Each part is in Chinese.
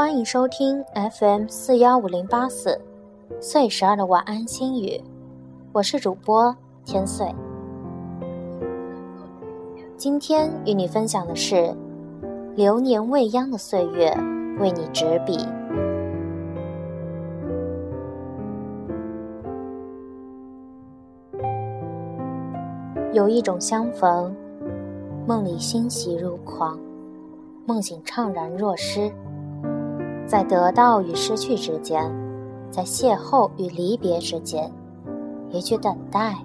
欢迎收听 FM 四幺五零八四岁十二的晚安心语，我是主播天岁。今天与你分享的是流年未央的岁月为你执笔。有一种相逢，梦里欣喜若狂，梦醒怅然若失。在得到与失去之间，在邂逅与离别之间，一句等待，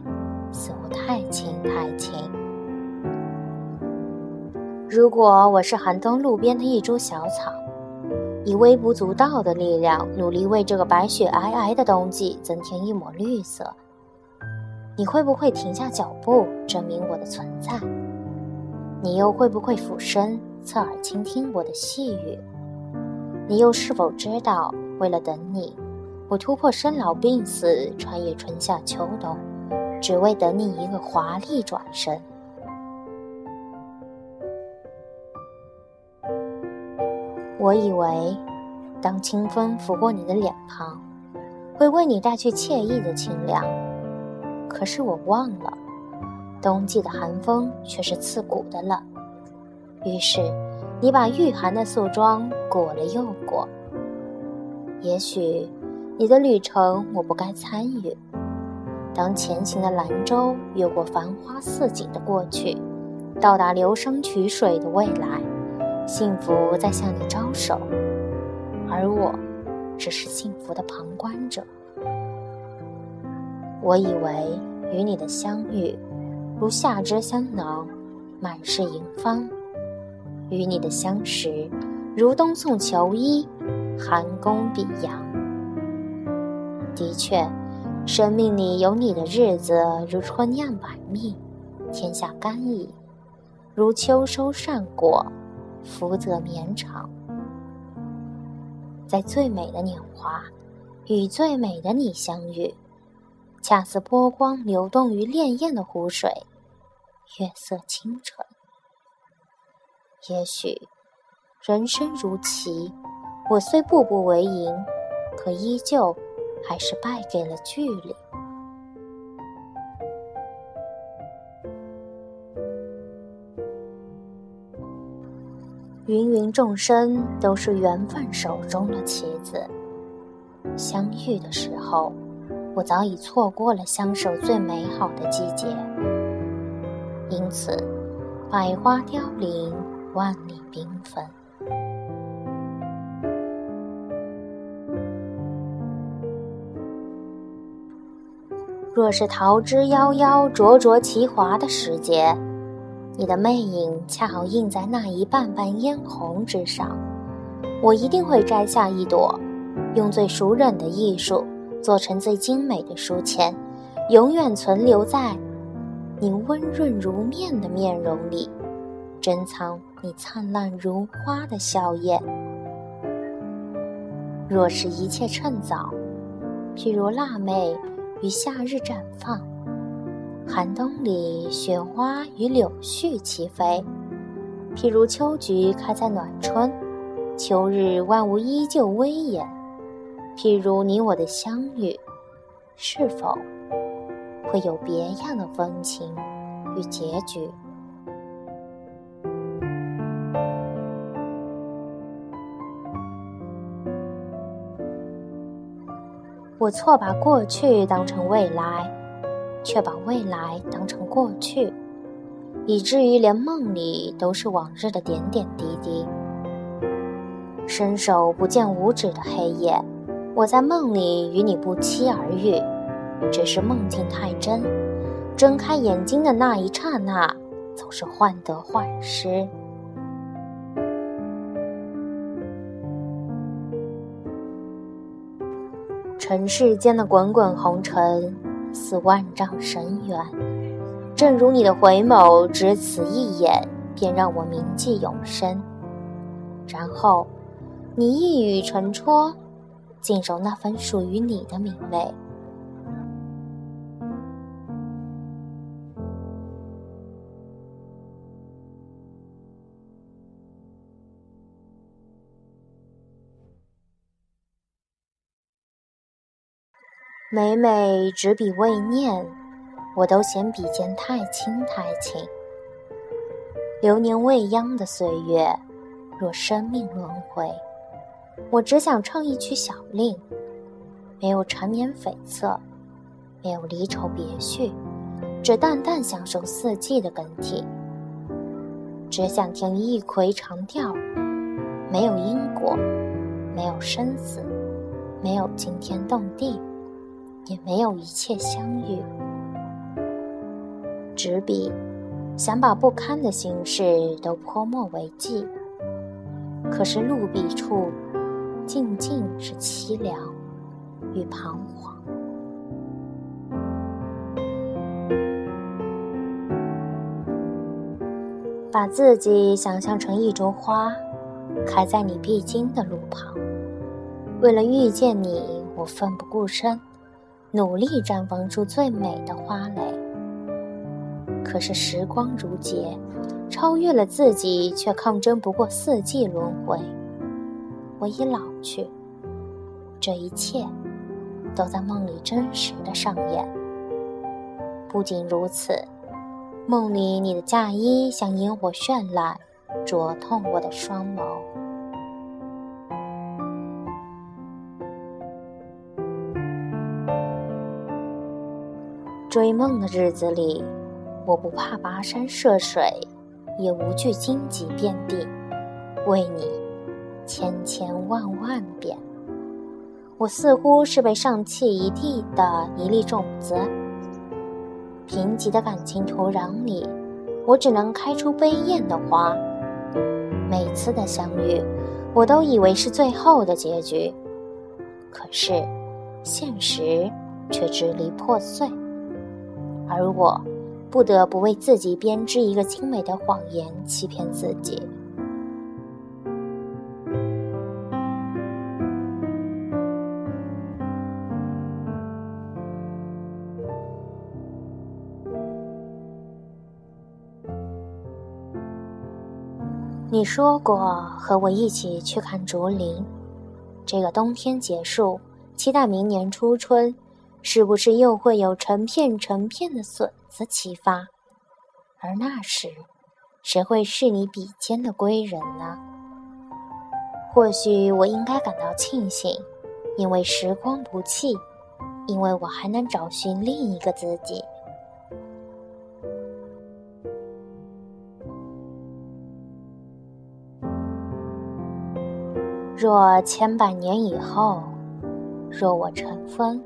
似乎太轻太轻。如果我是寒冬路边的一株小草，以微不足道的力量，努力为这个白雪皑皑的冬季增添一抹绿色，你会不会停下脚步，证明我的存在？你又会不会俯身侧耳倾听我的细语？你又是否知道，为了等你，我突破生老病死，穿越春夏秋冬，只为等你一个华丽转身？我以为，当清风拂过你的脸庞，会为你带去惬意的清凉。可是我忘了，冬季的寒风却是刺骨的冷。于是。你把御寒的素装裹了又裹。也许你的旅程我不该参与。当前行的兰舟越过繁花似锦的过去，到达流觞曲水的未来，幸福在向你招手，而我只是幸福的旁观者。我以为与你的相遇，如夏之香囊，满是迎芳。与你的相识，如冬送秋衣，寒宫比阳。的确，生命里有你的日子，如春酿百蜜，天下甘矣；如秋收善果，福泽绵长。在最美的年华，与最美的你相遇，恰似波光流动于潋滟的湖水，月色清纯。也许，人生如棋，我虽步步为营，可依旧还是败给了距离。芸芸众生都是缘分手中的棋子，相遇的时候，我早已错过了相守最美好的季节，因此，百花凋零。万里缤纷。若是桃之夭夭、灼灼其华的时节，你的魅影恰好映在那一瓣瓣嫣红之上，我一定会摘下一朵，用最熟稔的艺术做成最精美的书签，永远存留在你温润如面的面容里。珍藏你灿烂如花的笑靥。若是一切趁早，譬如腊梅于夏日绽放，寒冬里雪花与柳絮齐飞；譬如秋菊开在暖春，秋日万物依旧威严；譬如你我的相遇，是否会有别样的风情与结局？我错把过去当成未来，却把未来当成过去，以至于连梦里都是往日的点点滴滴。伸手不见五指的黑夜，我在梦里与你不期而遇，只是梦境太真，睁开眼睛的那一刹那，总是患得患失。尘世间的滚滚红尘，似万丈深渊。正如你的回眸，只此一眼，便让我铭记永生。然后，你一语成戳，尽收那份属于你的明媚。每每执笔未念，我都嫌笔尖太轻太轻。流年未央的岁月，若生命轮回，我只想唱一曲小令，没有缠绵悱恻，没有离愁别绪，只淡淡享受四季的更替。只想听一葵长调，没有因果，没有生死，没有惊天动地，也没有一切相遇。执笔。想把不堪的心事都泼墨为记，可是落笔处，静静是凄凉与彷徨。把自己想象成一株花，开在你必经的路旁。为了遇见你，我奋不顾身，努力绽放出最美的花蕾。可是时光如劫，超越了自己，却抗争不过四季轮回。我已老去，这一切都在梦里真实的上演。不仅如此，梦里你的嫁衣像烟火绚烂，灼痛我的双眸。追梦的日子里。我不怕跋山涉水，也无惧荆棘遍地，为你千千万万遍。我似乎是被上气一地的一粒种子，贫瘠的感情土壤里，我只能开出悲艳的花。每次的相遇，我都以为是最后的结局，可是现实却支离破碎，而我。不得不为自己编织一个精美的谎言，欺骗自己。你说过和我一起去看竹林，这个冬天结束，期待明年初春。是不是又会有成片成片的笋子齐发？而那时，谁会是你笔尖的归人呢？或许我应该感到庆幸，因为时光不弃，因为我还能找寻另一个自己。若千百年以后，若我成风。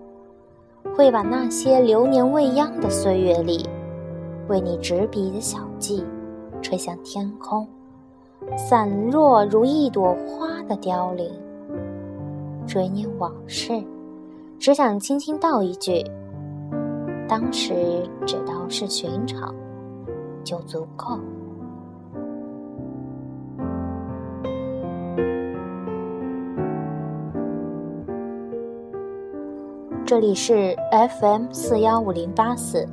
会把那些流年未央的岁月里，为你执笔的小记，吹向天空，散落如一朵花的凋零。追念往事，只想轻轻道一句：当时只道是寻常，就足够。这里是 FM 四幺五零八四，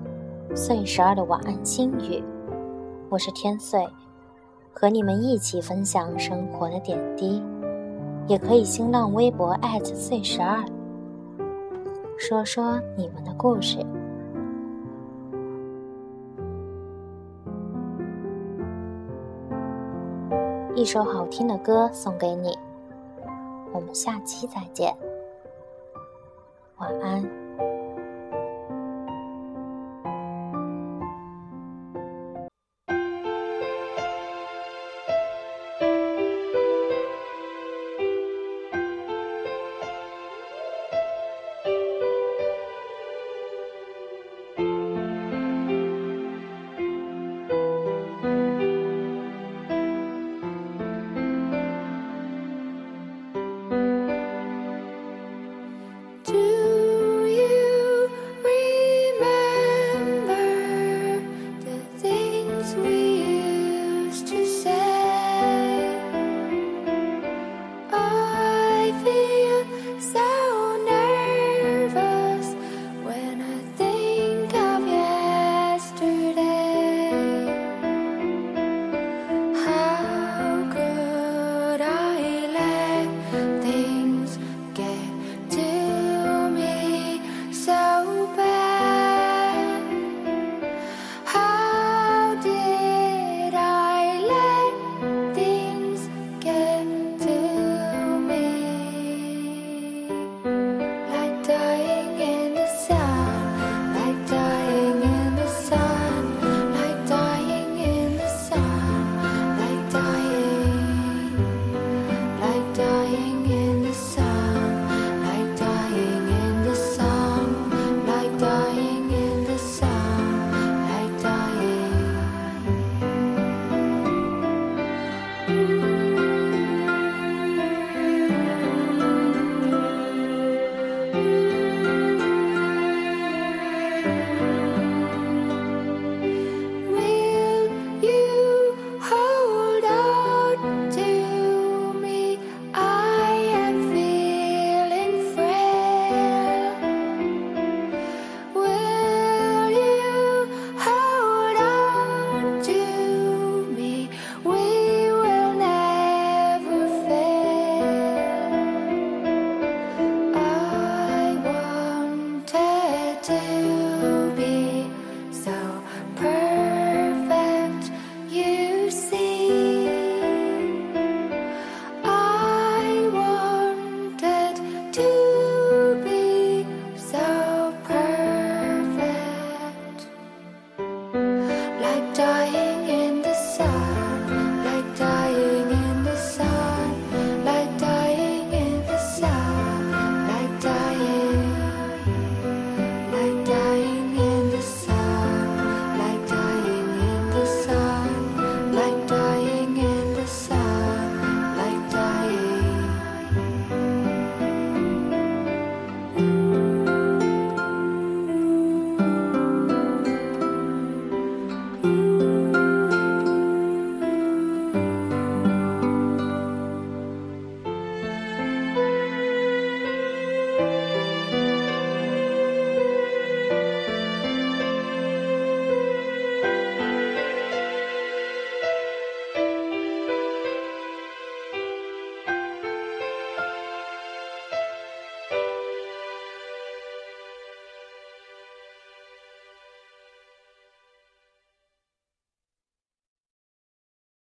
岁十二的晚安心语，我是天岁，和你们一起分享生活的点滴，也可以新浪微博岁十二，说说你们的故事。一首好听的歌送给你，我们下期再见。晚安。you.